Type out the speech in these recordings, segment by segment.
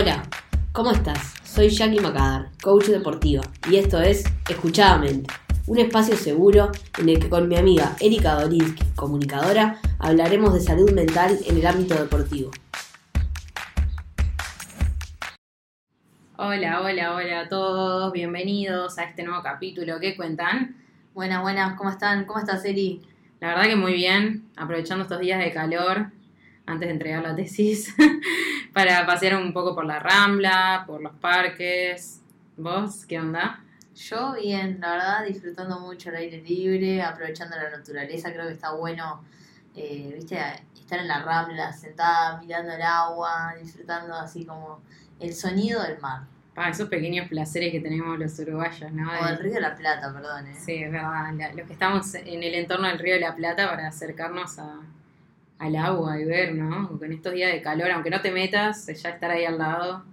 Hola, ¿cómo estás? Soy Jackie Macadar, coach deportiva, y esto es Escuchadamente, un espacio seguro en el que con mi amiga Erika Dolinsky, comunicadora, hablaremos de salud mental en el ámbito deportivo. Hola, hola, hola a todos, bienvenidos a este nuevo capítulo. ¿Qué cuentan? Buenas, buenas, ¿cómo están? ¿Cómo estás, Eri? La verdad que muy bien, aprovechando estos días de calor antes de entregar la tesis, para pasear un poco por la Rambla, por los parques. ¿Vos qué onda? Yo bien, la verdad, disfrutando mucho el aire libre, aprovechando la naturaleza, creo que está bueno, eh, viste, estar en la Rambla, sentada, mirando el agua, disfrutando así como el sonido del mar. Ah, esos pequeños placeres que tenemos los uruguayos, ¿no? O el Río de la Plata, perdón. ¿eh? Sí, es verdad. los que estamos en el entorno del Río de la Plata para acercarnos a, al agua y ver, ¿no? Porque en estos días de calor, aunque no te metas, ya estar ahí al lado,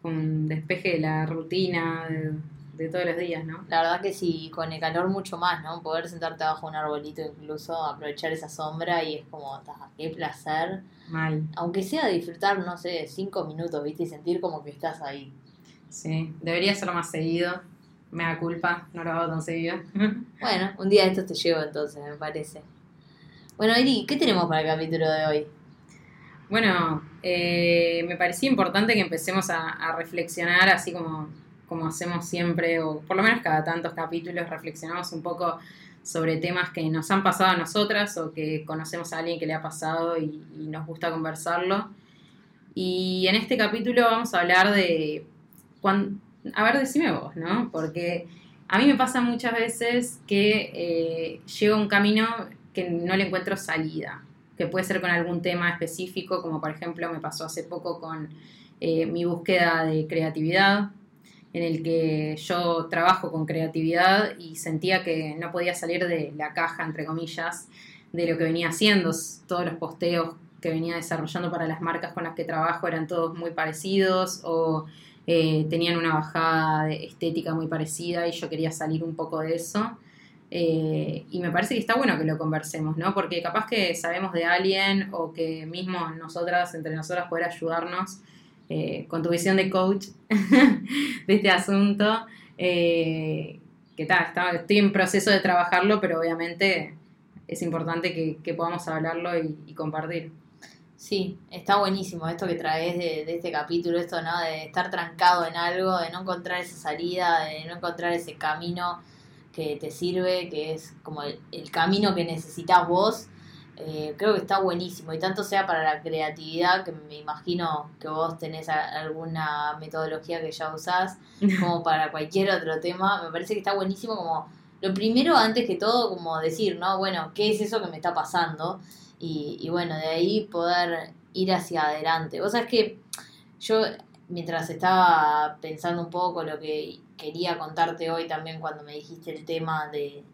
con un despeje de la rutina de, todos los días, ¿no? La verdad que sí, con el calor mucho más, ¿no? Poder sentarte bajo un arbolito incluso, aprovechar esa sombra y es como, qué placer. Mal. Aunque sea disfrutar, no sé, cinco minutos, ¿viste? Y sentir como que estás ahí. Sí, debería hacerlo más seguido. Me da culpa, no lo hago tan seguido. bueno, un día de estos te llevo entonces, me parece. Bueno, Eri, ¿qué tenemos para el capítulo de hoy? Bueno, eh, me parecía importante que empecemos a, reflexionar, así como, como hacemos siempre, o por lo menos cada tantos capítulos, reflexionamos un poco sobre temas que nos han pasado a nosotras o que conocemos a alguien que le ha pasado y, nos gusta conversarlo. Y en este capítulo vamos a hablar de... a ver, decime vos, ¿no? Porque a mí me pasa muchas veces que eh, llega un camino que no le encuentro salida, que puede ser con algún tema específico, como por ejemplo me pasó hace poco con eh, mi búsqueda de creatividad, en el que yo trabajo con creatividad y sentía que no podía salir de la caja, entre comillas, de lo que venía haciendo. Todos los posteos que venía desarrollando para las marcas con las que trabajo eran todos muy parecidos o eh, tenían una bajada de estética muy parecida y yo quería salir un poco de eso. Eh, y me parece que está bueno que lo conversemos, ¿no? Porque capaz que sabemos de alguien o que mismo nosotras, entre nosotras, poder ayudarnos eh, con tu visión de coach de este asunto. Eh, que tal, estoy en proceso de trabajarlo, pero obviamente es importante que, podamos hablarlo y, compartir. Sí, está buenísimo esto que traes de, de, este capítulo, esto, ¿no? De estar trancado en algo, de no encontrar esa salida, de no encontrar ese camino que te sirve, que es como el, camino que necesitas vos. Eh, creo que está buenísimo y tanto sea para la creatividad, que me imagino que vos tenés alguna metodología que ya usás, como para cualquier otro tema, me parece que está buenísimo como lo primero, antes que todo, como decir, ¿no? Bueno, ¿qué es eso que me está pasando? Y, y bueno, de ahí poder ir hacia adelante. Vos sabés que yo, mientras estaba pensando un poco lo que quería contarte hoy también cuando me dijiste el tema de,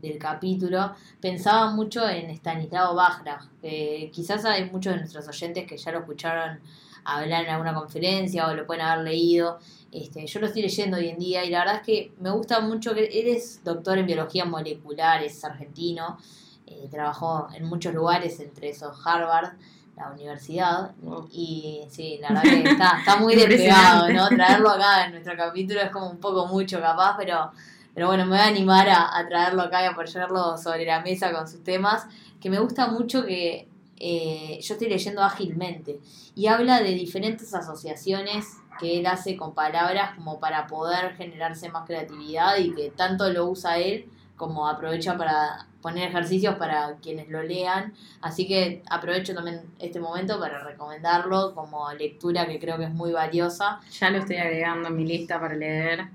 del capítulo, pensaba mucho en Stanislao Bajra, que quizás hay muchos de nuestros oyentes que ya lo escucharon hablar en alguna conferencia o lo pueden haber leído. Este, yo lo estoy leyendo hoy en día y la verdad es que me gusta mucho que él es doctor en biología molecular, es argentino, eh, trabajó en muchos lugares, entre esos Harvard la universidad. Y sí, la verdad que está, está muy despegado, ¿no? Traerlo acá en nuestro capítulo es como un poco mucho capaz, pero, pero bueno, me voy a animar a, traerlo acá y a ponerlo sobre la mesa con sus temas, que me gusta mucho que eh, yo estoy leyendo ágilmente y habla de diferentes asociaciones que él hace con palabras como para poder generarse más creatividad y que tanto lo usa él como aprovecha para poner ejercicios para quienes lo lean. Así que aprovecho también este momento para recomendarlo como lectura que creo que es muy valiosa. Ya lo estoy agregando en mi lista para leer.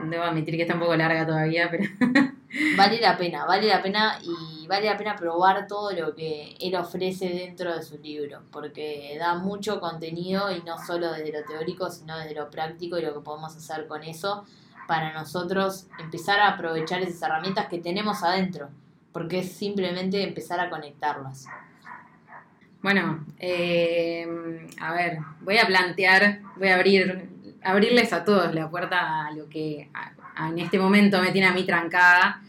Debo admitir que está un poco larga todavía, pero... vale la pena, vale la pena y vale la pena probar todo lo que él ofrece dentro de su libro, porque da mucho contenido y no solo desde lo teórico, sino desde lo práctico y lo que podemos hacer con eso para nosotros empezar a aprovechar esas herramientas que tenemos adentro, porque es simplemente empezar a conectarlas. Bueno, eh, a ver, voy a plantear, voy a abrir, abrirles a todos la puerta a lo que en este momento me tiene a mí trancada,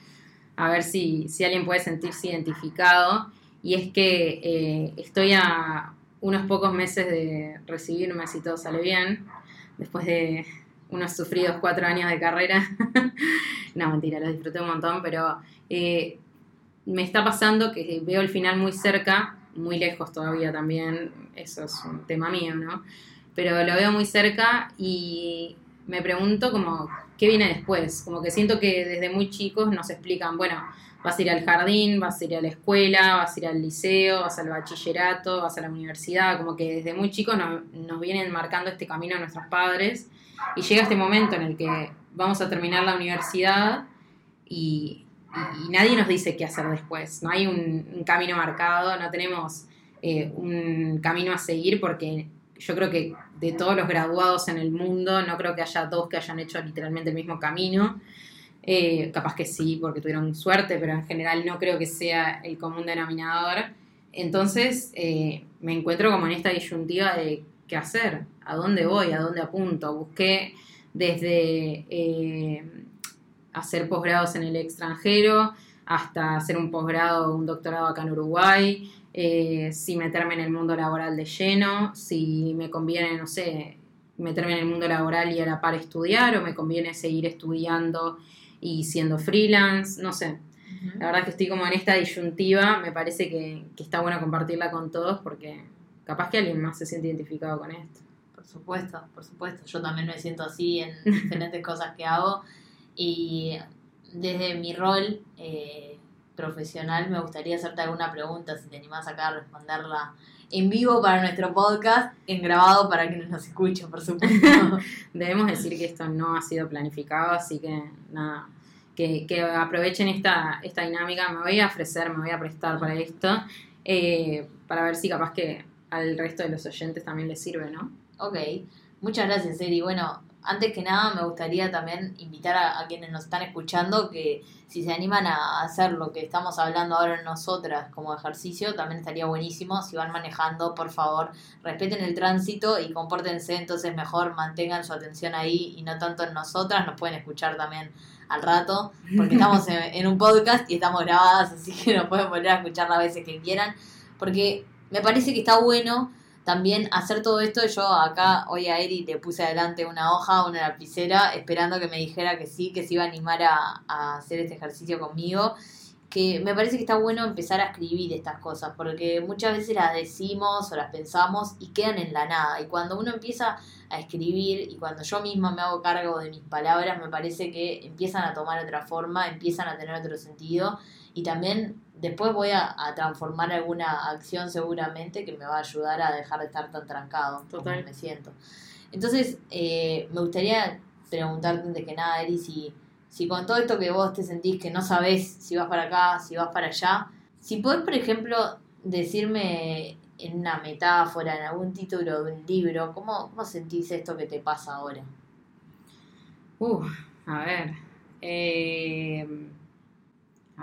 a ver si, si alguien puede sentirse identificado. Y es que eh, estoy a unos pocos meses de recibirme, si todo sale bien, después de unos sufridos cuatro años de carrera. no, mentira, los disfruté un montón, pero eh, me está pasando que veo el final muy cerca, muy lejos todavía también, eso es un tema mío, ¿no? Pero lo veo muy cerca y me pregunto como, ¿qué viene después? Como que siento que desde muy chicos nos explican, bueno, vas a ir al jardín, vas a ir a la escuela, vas a ir al liceo, vas al bachillerato, vas a la universidad, como que desde muy chicos nos vienen marcando este camino a nuestros padres y llega este momento en el que vamos a terminar la universidad y, nadie nos dice qué hacer después, no hay un, camino marcado, no tenemos eh, un camino a seguir porque yo creo que de todos los graduados en el mundo, no creo que haya dos que hayan hecho literalmente el mismo camino. Eh, capaz que sí, porque tuvieron suerte, pero en general no creo que sea el común denominador. Entonces eh, me encuentro como en esta disyuntiva de qué hacer, a dónde voy, a dónde apunto. Busqué desde eh, hacer posgrados en el extranjero hasta hacer un posgrado, un doctorado acá en Uruguay, eh, si meterme en el mundo laboral de lleno, si me conviene, no sé, meterme en el mundo laboral y a la par estudiar o me conviene seguir estudiando y siendo freelance, no sé. La verdad que estoy como en esta disyuntiva, me parece que, que, está bueno compartirla con todos porque capaz que alguien más se siente identificado con esto. Por supuesto, por supuesto. Yo también me siento así en diferentes cosas que hago y desde mi rol eh, profesional, me gustaría hacerte alguna pregunta, si te animás acá a responderla en vivo para nuestro podcast, en grabado para quienes nos escuchen, por supuesto. Debemos decir que esto no ha sido planificado, así que nada, que, aprovechen esta, esta dinámica. Me voy a ofrecer, me voy a prestar para esto, eh, para ver si capaz que al resto de los oyentes también les sirve, ¿no? Ok, muchas gracias, Eri. Bueno, antes que nada me gustaría también invitar a, quienes nos están escuchando que si se animan a hacer lo que estamos hablando ahora nosotras como ejercicio, también estaría buenísimo. Si van manejando, por favor, respeten el tránsito y compórtense, entonces mejor mantengan su atención ahí y no tanto en nosotras, nos pueden escuchar también al rato, porque estamos en, un podcast y estamos grabadas, así que nos pueden volver a escuchar las veces que quieran, porque me parece que está bueno también hacer todo esto, yo acá hoy a Eri le puse adelante una hoja, una lapicera, esperando que me dijera que sí, que se iba a animar a, hacer este ejercicio conmigo que me parece que está bueno empezar a escribir estas cosas, porque muchas veces las decimos o las pensamos y quedan en la nada. Y cuando uno empieza a escribir y cuando yo misma me hago cargo de mis palabras, me parece que empiezan a tomar otra forma, empiezan a tener otro sentido y también después voy a, transformar alguna acción seguramente que me va a ayudar a dejar de estar tan trancado Total. como me siento. Entonces, eh, me gustaría preguntarte antes que nada, Eri, si, si con todo esto que vos te sentís que no sabés si vas para acá, si vas para allá, si podés, por ejemplo, decirme en una metáfora, en algún título de un libro, ¿cómo, cómo sentís esto que te pasa ahora? Uh, a ver. Eh,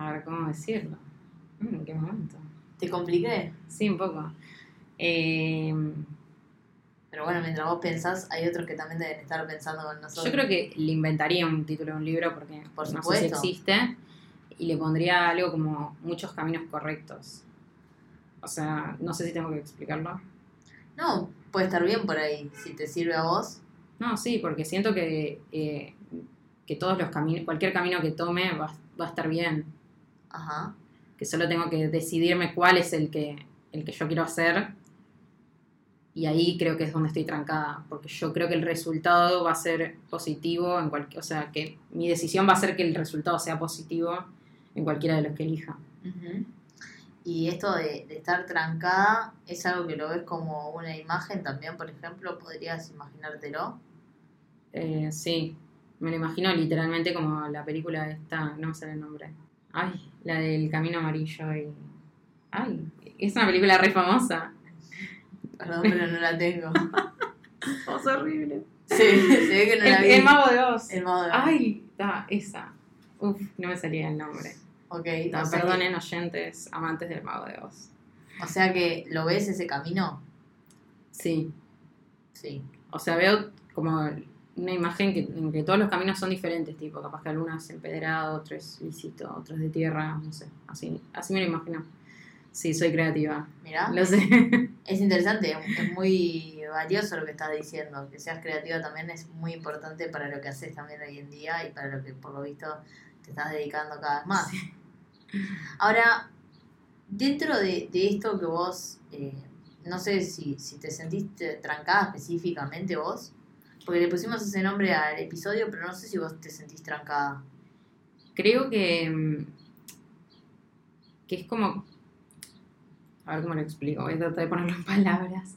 a ver, ¿cómo decirlo? Mm, ¿En qué momento? ¿Te compliqué? Sí, un poco. Eh, pero bueno, mientras vos pensás, hay otros que también deben estar pensando con nosotros. Yo creo que le inventaría un título de un libro porque Por no sé si existe y le pondría algo como muchos caminos correctos. O sea, no sé si tengo que explicarlo. No, puede estar bien por ahí, si te sirve a vos. No, sí, porque siento que, eh, que todos los caminos, cualquier camino que tome va, va a estar bien. Ajá. Que solo tengo que decidirme cuál es el que, el que yo quiero hacer. Y ahí creo que es donde estoy trancada, porque yo creo que el resultado va a ser positivo en cualquier, o sea, que mi decisión va a ser que el resultado sea positivo en cualquiera de los que elija. Y esto de, estar trancada es algo que lo ves como una imagen también, por ejemplo, ¿podrías imaginártelo? Eh, sí, me lo imagino literalmente como la película esta, no sé el nombre. Ay, la del Camino Amarillo y... Ay, es una película re famosa. Perdón, pero no la tengo. es horrible. Sí, se ve que no la vi. El Mago de Oz. El Mago de Oz. Ay, está, esa. Uf, no me salía el nombre. Ok. perdonen oyentes, amantes del Mago de Oz. O sea que, ¿lo ves ese camino? Sí. Sí. O sea, veo como una imagen que, en que todos los caminos son diferentes, tipo, capaz que algunas empedrado, otros lícito, otros de tierra, no sé, así, así me lo imagino. Sí, soy creativa. Mirá. Lo sé. Es interesante, es muy valioso lo que estás diciendo. Que seas creativa también es muy importante para lo que haces también hoy en día y para lo que por lo visto te estás dedicando cada vez más. Ahora, dentro de, de esto que vos, eh, no sé si, si te sentiste trancada específicamente vos, porque le pusimos ese nombre al episodio, pero no sé si vos te sentís trancada. Creo que, mm, que es como... A ver cómo lo explico, voy a tratar de ponerlo en palabras.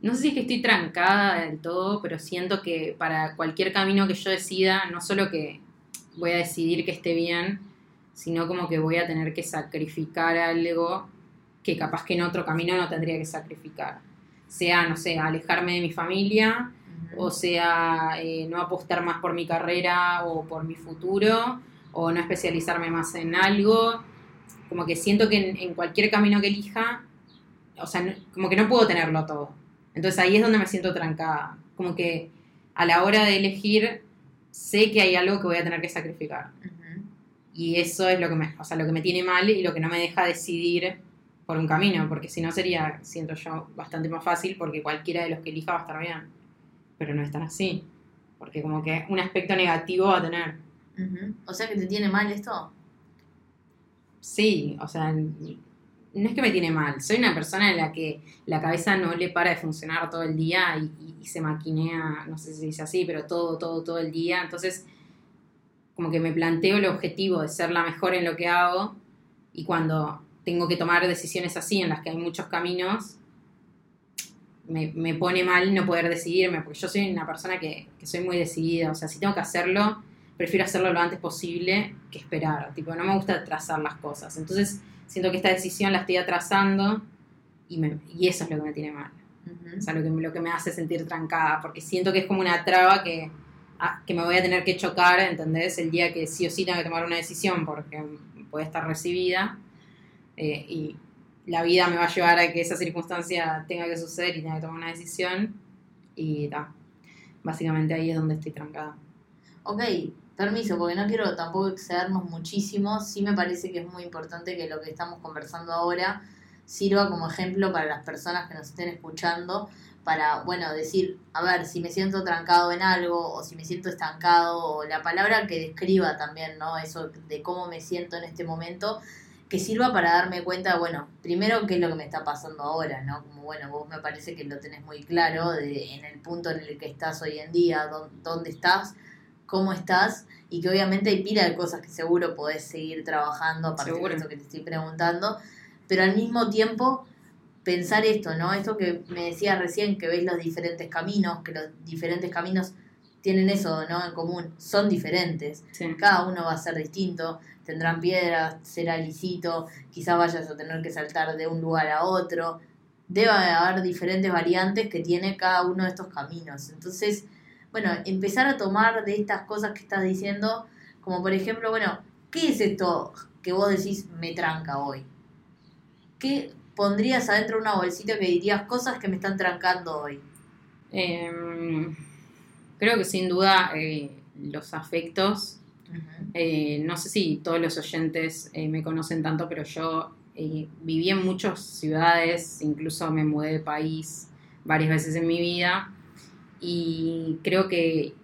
No sé si es que estoy trancada del todo, pero siento que para cualquier camino que yo decida, no solo que voy a decidir que esté bien, sino como que voy a tener que sacrificar algo que capaz que en otro camino no tendría que sacrificar. Sea, no sé, alejarme de mi familia, o sea, eh, no apostar más por mi carrera o por mi futuro, o no especializarme más en algo. Como que siento que en, en cualquier camino que elija, o sea, no- como que no puedo tenerlo todo. Entonces ahí es donde me siento trancada. Como que a la hora de elegir, sé que hay algo que voy a tener que sacrificar. Y eso es lo que me, o sea, lo que me tiene mal y lo que no me deja decidir por un camino, porque si no sería, siento yo, bastante más fácil porque cualquiera de los que elija va a estar bien. Pero no es tan así, porque como que un aspecto negativo va a tener. O sea que te tiene mal esto. Sí, o sea, no es que me tiene mal, soy una persona en la que la cabeza no le para de funcionar todo el día y, y- y se maquinea, no sé si se dice así, pero todo, todo, todo el día. Entonces, como que me planteo el objetivo de ser la mejor en lo que hago y cuando tengo que tomar decisiones así, en las que hay muchos caminos, me, me pone mal no poder decidirme, porque yo soy una persona que, que soy muy decidida, o sea, si tengo que hacerlo, prefiero hacerlo lo antes posible que esperar, tipo, no me gusta atrasar las cosas, entonces siento que esta decisión la estoy atrasando y, me- y eso es lo que me tiene mal, o sea, lo que, lo que me hace sentir trancada, porque siento que es como una traba que, que me voy a tener que chocar, ¿entendés? El día que sí o sí tenga que tomar una decisión porque puede estar recibida eh, y la vida me va a llevar a que esa circunstancia tenga que suceder y tenga que tomar una decisión y ta, básicamente ahí es donde estoy trancada. Ok, permiso, porque no quiero tampoco excedernos muchísimo. Sí me parece que es muy importante que lo que estamos conversando ahora sirva como ejemplo para las personas que nos estén escuchando, para, bueno, decir, a ver, si me siento trancado en algo o si me siento estancado, o la palabra que describa también, ¿no? Eso de cómo me siento en este momento, que sirva para darme cuenta, bueno, primero qué es lo que me está pasando ahora, ¿no? Como, bueno, vos me parece que lo tenés muy claro de, en el punto en el que estás hoy en día, dó- dónde estás, cómo estás y que obviamente hay pila de cosas que seguro podés seguir trabajando a partir Seguro. de esto que te estoy preguntando, pero al mismo tiempo pensar esto, ¿no? Esto que me decías recién, que ves los diferentes caminos, que los diferentes caminos tienen eso, ¿no? En común, son diferentes. Sí. Cada uno va a ser distinto, tendrán piedras, será lisito, quizás vayas a tener que saltar de un lugar a otro. Debe haber diferentes variantes que tiene cada uno de estos caminos. Entonces, bueno, empezar a tomar de estas cosas que estás diciendo, como por ejemplo, bueno, ¿qué es esto que vos decís me tranca hoy? ¿Qué pondrías adentro de una bolsita que dirías cosas que me están trancando hoy? Em, creo que sin duda eh, los afectos Eh, no sé si todos los oyentes eh, me conocen tanto, pero yo viví en muchas ciudades, incluso me mudé de país varias veces en mi vida y creo que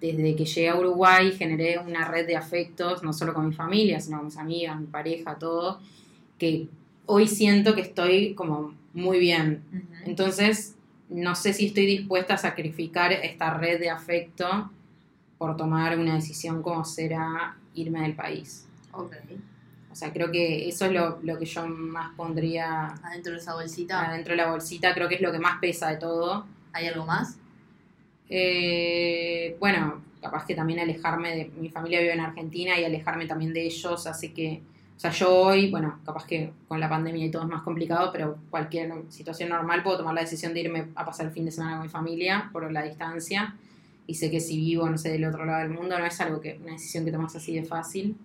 desde que llegué a Uruguay generé una red de afectos, no solo con mi familia, sino con mis amigas, mi pareja, todo, que hoy siento que estoy como muy bien. Entonces, no sé si estoy dispuesta a sacrificar esta red de afecto por tomar una decisión como será irme del país. Ok. O sea, creo que eso es lo, lo que yo más pondría Adentro de esa bolsita, adentro de la bolsita, creo que es lo que más pesa de todo. ¿hay algo más? Eh, bueno, capaz que también alejarme de mi familia vive en Argentina y alejarme también de ellos hace que, o sea, yo hoy, bueno, capaz que con la pandemia y todo es más complicado, pero cualquier situación normal puedo tomar la decisión de irme a pasar el fin de semana con mi familia por la distancia. Y sé que si vivo, no sé, del otro lado del mundo no es algo que, una decisión que tomas así de fácil,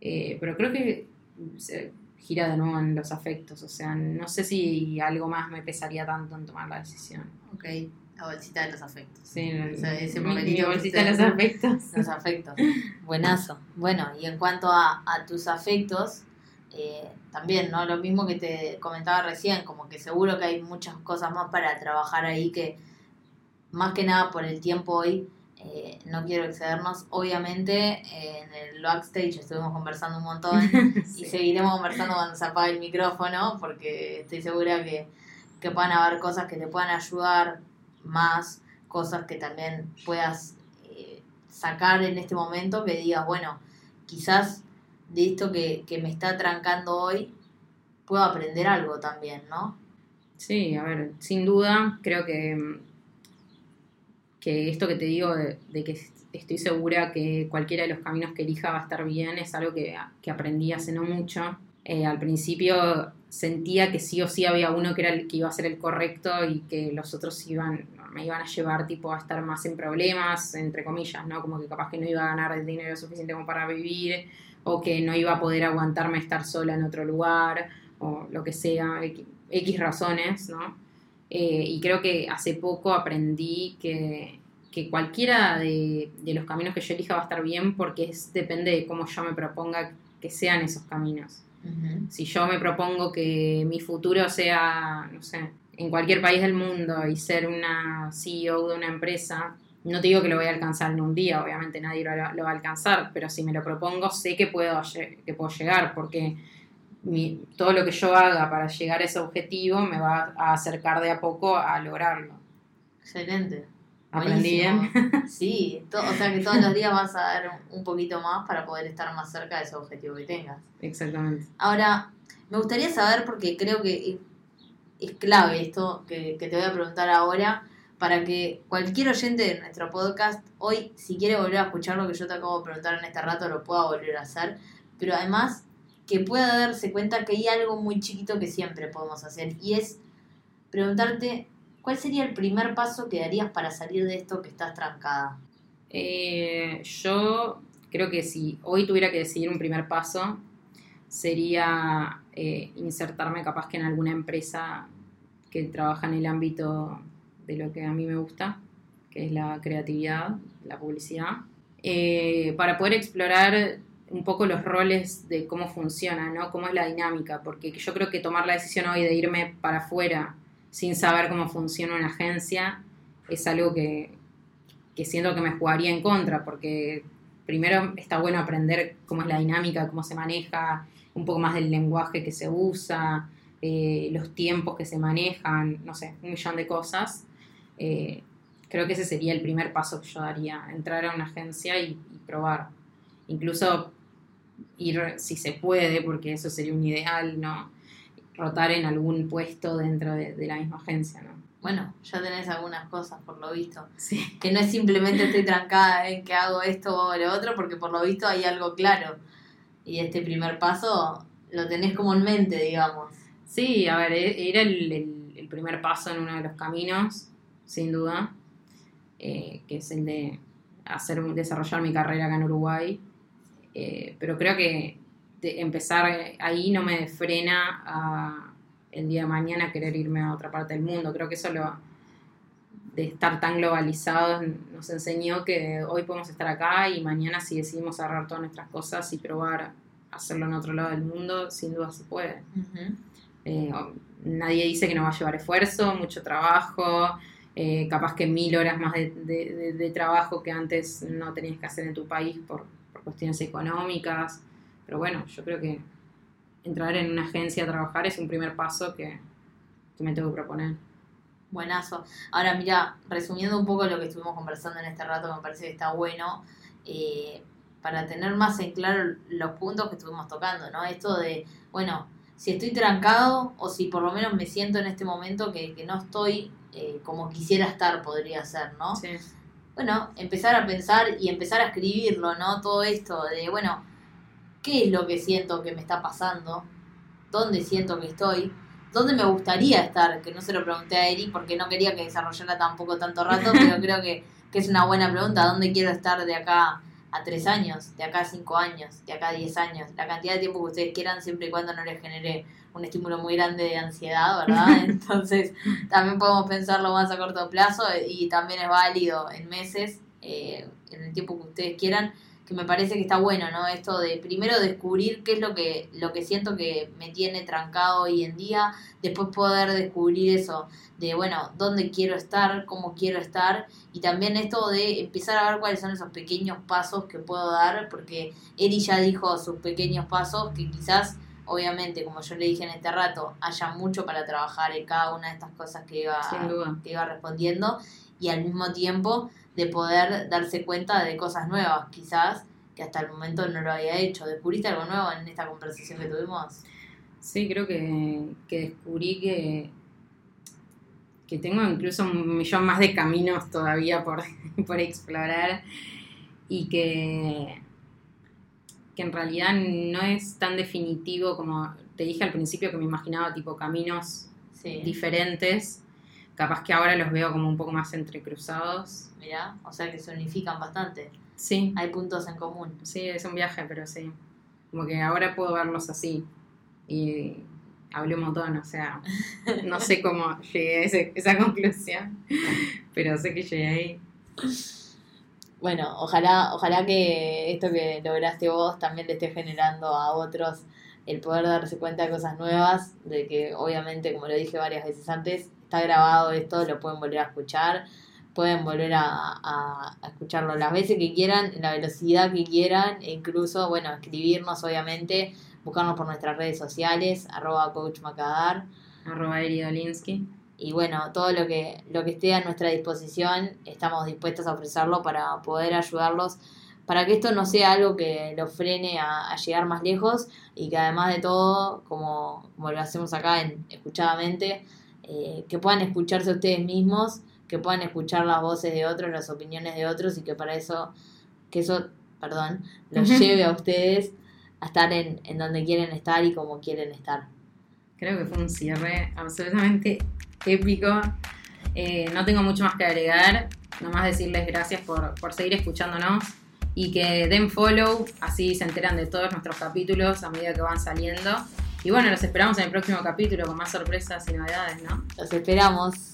Eh, pero creo que se gira de nuevo en los afectos, o sea, no sé si algo más me pesaría tanto en tomar la decisión. Ok, la bolsita de los afectos. Sí, O sea, ese mi- mi bolsita de los afectos. Los afectos. Buenazo. Bueno, y en cuanto a, a tus afectos, eh, también, ¿no? Lo mismo que te comentaba recién, como que seguro que hay muchas cosas más para trabajar ahí que más que nada por el tiempo hoy, eh, no quiero excedernos. Obviamente en el backstage estuvimos conversando un montón y seguiremos conversando cuando se apague el micrófono porque estoy segura que, que puedan haber cosas que te puedan ayudar más, cosas que también puedas eh, sacar en este momento que digas, bueno, quizás de esto que, que me está trancando hoy, puedo aprender algo también, ¿no? Sí, a ver, sin duda, creo que, que esto que te digo de, que estoy segura que cualquiera de los caminos que elija va a estar bien es algo que, que aprendí hace no mucho. Eh, al principio sentía que sí o sí había uno que era el que iba a ser el correcto y que los otros iban, me iban a llevar tipo a estar más en problemas, entre comillas, ¿no? Como que capaz que no iba a ganar el dinero suficiente como para vivir o que no iba a poder aguantarme estar sola en otro lugar, o lo que sea, X, razones, ¿no? Eh, y creo que hace poco aprendí que, que cualquiera de, los caminos que yo elija va a estar bien porque depende de cómo yo me proponga que sean esos caminos. Si yo me propongo que mi futuro sea, no sé, en cualquier país del mundo y ser una CEO de una empresa, no te digo que lo voy a alcanzar en un día, obviamente nadie lo, va a alcanzar, pero si me lo propongo sé que puedo, que puedo llegar, porque todo lo que yo haga para llegar a ese objetivo me va a acercar de a poco a lograrlo. Excelente. ¿Aprendí bien? Sí, o sea que todos los días vas a dar un poquito más para poder estar más cerca de ese objetivo que tengas. Exactamente. Ahora, me gustaría saber, porque creo que es clave esto que, que te voy a preguntar ahora, para que cualquier oyente de nuestro podcast hoy, si quiere volver a escuchar lo que yo te acabo de preguntar en este rato, lo pueda volver a hacer, pero además que pueda darse cuenta que hay algo muy chiquito que siempre podemos hacer y es preguntarte cuál sería el primer paso que darías para salir de esto que estás trancada. Eh, yo creo que si hoy tuviera que decidir un primer paso, sería eh, insertarme capaz que en alguna empresa que trabaja en el ámbito de lo que a mí me gusta, que es la creatividad, la publicidad, eh, para poder explorar un poco los roles de cómo funciona, ¿no? Cómo es la dinámica, porque yo creo que tomar la decisión hoy de irme para afuera sin saber cómo funciona una agencia es algo que, que siento que me jugaría en contra, porque primero está bueno aprender cómo es la dinámica, cómo se maneja, un poco más del lenguaje que se usa, eh, los tiempos que se manejan, no sé, un millón de cosas. Eh, creo que ese sería el primer paso que yo daría, entrar a una agencia y, probar. Incluso ir, si se puede, porque eso sería un ideal, ¿no? Rotar en algún puesto dentro de, la misma agencia, ¿no? Bueno, ya tenés algunas cosas por lo visto. Que no es simplemente estoy trancada en que hago esto o lo otro, porque por lo visto hay algo claro. Y este primer paso lo tenés como en mente, digamos. Sí, a ver, e, era el primer paso en uno de los caminos sin duda, eh, que es el de hacer, desarrollar mi carrera acá en Uruguay. Eh, pero creo que empezar ahí no me frena a el día de mañana querer irme a otra parte del mundo. Creo que eso lo, de estar tan globalizados nos enseñó que hoy podemos estar acá y mañana si decidimos agarrar todas nuestras cosas y probar hacerlo en otro lado del mundo, sin duda se puede. Eh, nadie dice que no va a llevar esfuerzo, mucho trabajo, eh, capaz que mil horas más de, trabajo que antes no tenías que hacer en tu país por, cuestiones económicas. Pero bueno, yo creo que entrar en una agencia a trabajar es un primer paso que, me tengo que proponer. Buenazo. Ahora, mira, resumiendo un poco lo que estuvimos conversando en este rato, me parece que está bueno eh, para tener más en claro los puntos que estuvimos tocando, ¿no? Esto de, bueno, si estoy trancado o si por lo menos me siento en este momento que, que no estoy eh, como quisiera estar, podría ser, ¿no? Sí. Bueno, empezar a pensar y empezar a escribirlo, ¿no? Todo esto de, bueno, ¿qué es lo que siento que me está pasando? ¿Dónde siento que estoy? ¿Dónde me gustaría estar? Que no se lo pregunté a Eri porque no quería que desarrollara tampoco tanto rato, pero creo que, que es una buena pregunta. ¿Dónde quiero estar de acá a tres años, de acá a cinco años, de acá a diez años? La cantidad de tiempo que ustedes quieran, siempre y cuando no les genere un estímulo muy grande de ansiedad, ¿verdad? Entonces también podemos pensarlo más a corto plazo y también es válido en meses, eh, en el tiempo que ustedes quieran, que me parece que está bueno, ¿no? Esto de primero descubrir qué es lo que, lo que siento que me tiene trancado hoy en día, después poder descubrir eso, de bueno, dónde quiero estar, cómo quiero estar, y también esto de empezar a ver cuáles son esos pequeños pasos que puedo dar, porque Eri ya dijo sus pequeños pasos que quizás obviamente, como yo le dije en este rato, haya mucho para trabajar en cada una de estas cosas que iba, que iba respondiendo y al mismo tiempo de poder darse cuenta de cosas nuevas, quizás, que hasta el momento no lo había hecho. ¿Descubriste algo nuevo en esta conversación que tuvimos? Sí, creo que, que descubrí que, que tengo incluso un millón más de caminos todavía por, por explorar y que que en realidad no es tan definitivo como te dije al principio que me imaginaba tipo caminos diferentes. Capaz que ahora los veo como un poco más entrecruzados. Mira, o sea que se unifican bastante. Sí. Hay puntos en común. Sí, es un viaje, pero sí. Como que ahora puedo verlos así. Y hablé un montón, o sea, no sé cómo llegué a esa conclusión, pero sé que llegué ahí. Bueno, ojalá, ojalá que esto que lograste vos también le esté generando a otros el poder darse cuenta de cosas nuevas, de que obviamente, como lo dije varias veces antes, está grabado esto, lo pueden volver a escuchar, pueden volver a, a, escucharlo las veces que quieran, en la velocidad que quieran, e incluso, bueno, escribirnos obviamente, buscarnos por nuestras redes sociales, arroba coachmacadar. Arroba Eridolinsky y bueno, todo lo que, lo que esté a nuestra disposición, estamos dispuestos a ofrecerlo para poder ayudarlos, para que esto no sea algo que los frene a, llegar más lejos y que además de todo, como, como lo hacemos acá en Escuchadamente, eh, que puedan escucharse ustedes mismos, que puedan escuchar las voces de otros, las opiniones de otros y que para eso, que eso, perdón, los lleve a ustedes a estar en, en donde quieren estar y como quieren estar. Creo que fue un cierre absolutamente épico. Eh, no tengo mucho más que agregar, nomás decirles gracias por, por seguir escuchándonos y que den follow, así se enteran de todos nuestros capítulos a medida que van saliendo. Y bueno, los esperamos en el próximo capítulo con más sorpresas y novedades, ¿no? Los esperamos.